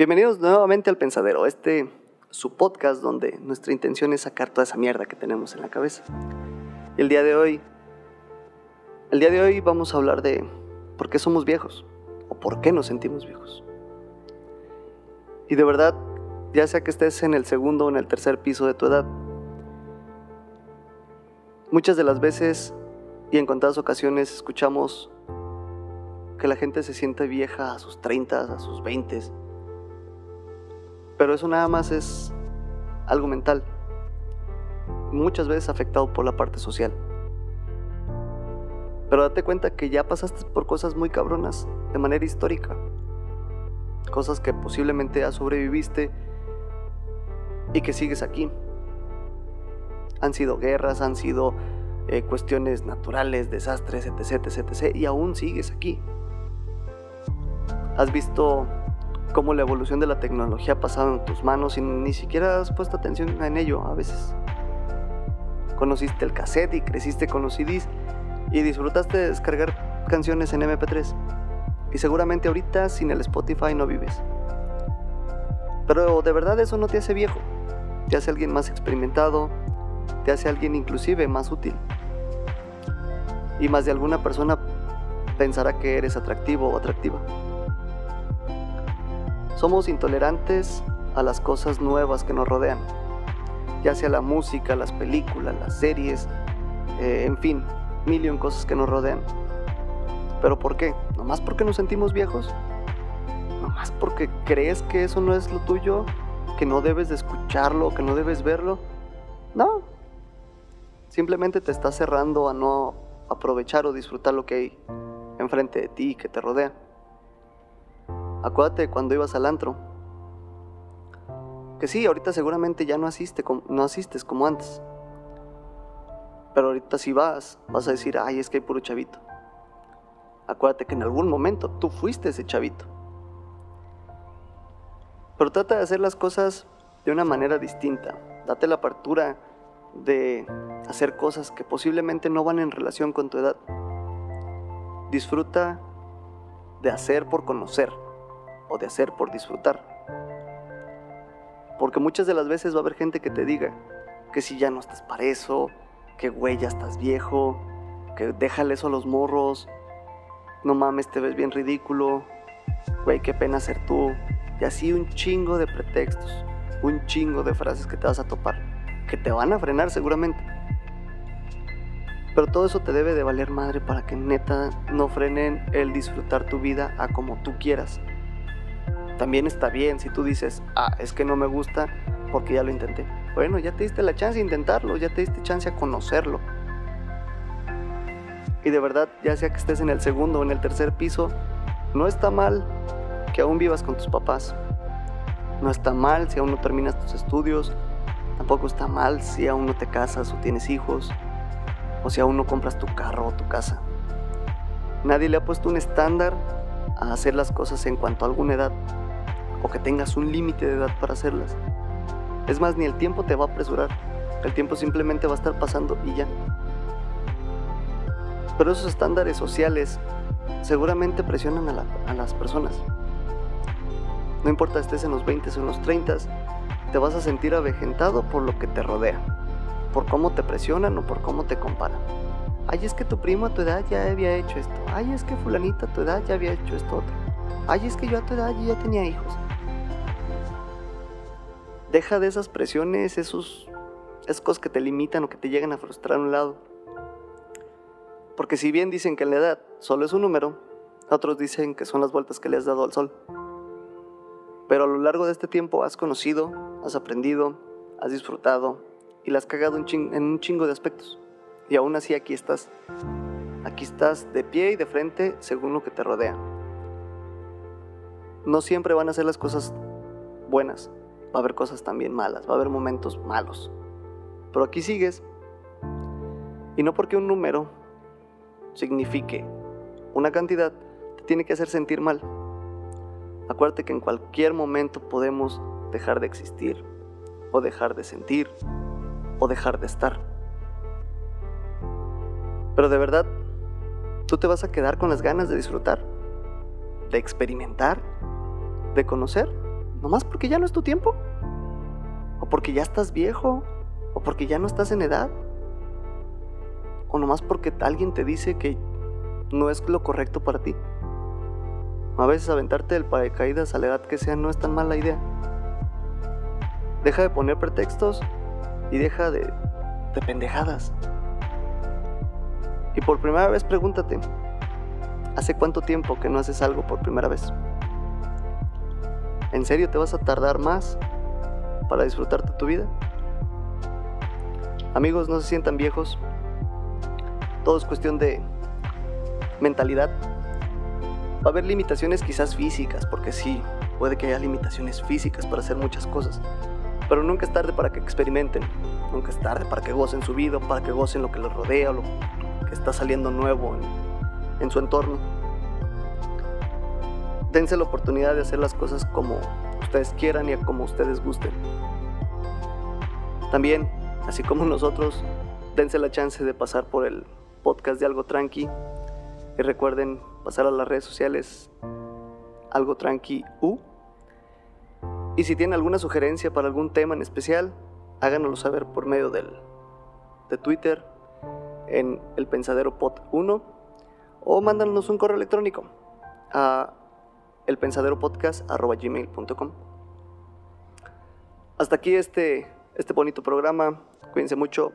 Bienvenidos nuevamente al Pensadero, este su podcast donde nuestra intención es sacar toda esa mierda que tenemos en la cabeza. El día de hoy, el día de hoy vamos a hablar de por qué somos viejos o por qué nos sentimos viejos. Y de verdad, ya sea que estés en el segundo o en el tercer piso de tu edad, muchas de las veces y en contadas ocasiones escuchamos que la gente se siente vieja a sus 30, a sus 20 pero eso nada más es algo mental, muchas veces afectado por la parte social. Pero date cuenta que ya pasaste por cosas muy cabronas de manera histórica, cosas que posiblemente ya sobreviviste y que sigues aquí. Han sido guerras, han sido eh, cuestiones naturales, desastres, etc, etc, etc, y aún sigues aquí. Has visto cómo la evolución de la tecnología ha pasado en tus manos y ni siquiera has puesto atención en ello a veces. Conociste el cassette y creciste con los CDs y disfrutaste de descargar canciones en MP3. Y seguramente ahorita sin el Spotify no vives. Pero de verdad eso no te hace viejo. Te hace alguien más experimentado, te hace alguien inclusive más útil. Y más de alguna persona pensará que eres atractivo o atractiva. Somos intolerantes a las cosas nuevas que nos rodean, ya sea la música, las películas, las series, eh, en fin, mil y cosas que nos rodean. ¿Pero por qué? ¿Nomás porque nos sentimos viejos? ¿Nomás porque crees que eso no es lo tuyo? ¿Que no debes de escucharlo? ¿Que no debes verlo? No. Simplemente te estás cerrando a no aprovechar o disfrutar lo que hay enfrente de ti que te rodea. Acuérdate cuando ibas al antro. Que sí, ahorita seguramente ya no, asiste, no asistes como antes. Pero ahorita si vas, vas a decir, ay, es que hay puro chavito. Acuérdate que en algún momento tú fuiste ese chavito. Pero trata de hacer las cosas de una manera distinta. Date la apertura de hacer cosas que posiblemente no van en relación con tu edad. Disfruta de hacer por conocer o de hacer por disfrutar. Porque muchas de las veces va a haber gente que te diga que si ya no estás para eso, que güey ya estás viejo, que déjale eso a los morros, no mames, te ves bien ridículo, güey, qué pena ser tú. Y así un chingo de pretextos, un chingo de frases que te vas a topar, que te van a frenar seguramente. Pero todo eso te debe de valer madre para que neta no frenen el disfrutar tu vida a como tú quieras también está bien si tú dices, ah, es que no me gusta porque ya lo intenté. Bueno, ya te diste la chance de intentarlo, ya te diste chance a conocerlo. Y de verdad, ya sea que estés en el segundo o en el tercer piso, no está mal que aún vivas con tus papás. No está mal si aún no terminas tus estudios. Tampoco está mal si aún no te casas o tienes hijos. O si aún no compras tu carro o tu casa. Nadie le ha puesto un estándar a hacer las cosas en cuanto a alguna edad o que tengas un límite de edad para hacerlas. Es más, ni el tiempo te va a apresurar, el tiempo simplemente va a estar pasando y ya. Pero esos estándares sociales seguramente presionan a, las personas. No importa estés en los 20 o en los 30, te vas a sentir avejentado por lo que te rodea, por cómo te presionan o por cómo te comparan. Ay, es que tu primo a tu edad ya había hecho esto. Ay, es que fulanita a tu edad ya había hecho esto otro. Ay, es que yo a tu edad ya tenía hijos. Deja de esas presiones, esos, esas cosas que te limitan o que te llegan a frustrar a un lado. Porque si bien dicen que la edad solo es un número, otros dicen que son las vueltas que le has dado al sol. Pero a lo largo de este tiempo has conocido, has aprendido, has disfrutado y la has cagado en un chingo de aspectos. Y aún así aquí estás. Aquí estás de pie y de frente según lo que te rodea. No siempre van a ser las cosas buenas va a haber cosas también malas, va a haber momentos malos. Pero aquí sigues. Y no porque un número signifique una cantidad, te tiene que hacer sentir mal. Acuérdate que en cualquier momento podemos dejar de existir, o dejar de sentir, o dejar de estar. Pero de verdad, tú te vas a quedar con las ganas de disfrutar, de experimentar, de conocer nomás porque ya no es tu tiempo, o porque ya estás viejo, o porque ya no estás en edad, o nomás porque alguien te dice que no es lo correcto para ti. A veces aventarte del paracaídas a la edad que sea no es tan mala idea. Deja de poner pretextos y deja de, de pendejadas. Y por primera vez pregúntate, ¿hace cuánto tiempo que no haces algo por primera vez? ¿En serio te vas a tardar más para disfrutarte tu vida? Amigos, no se sientan viejos. Todo es cuestión de mentalidad. Va a haber limitaciones quizás físicas, porque sí, puede que haya limitaciones físicas para hacer muchas cosas. Pero nunca es tarde para que experimenten. Nunca es tarde para que gocen su vida, para que gocen lo que les rodea, lo que está saliendo nuevo en su entorno. Dense la oportunidad de hacer las cosas como ustedes quieran y como ustedes gusten. También, así como nosotros, dense la chance de pasar por el podcast de Algo Tranqui y recuerden pasar a las redes sociales Algo Tranqui U. Y si tienen alguna sugerencia para algún tema en especial, háganoslo saber por medio del, de Twitter en el Pensadero Pod 1 o mándanos un correo electrónico a elpensaderopodcast.gmail.com Hasta aquí este, este bonito programa. Cuídense mucho.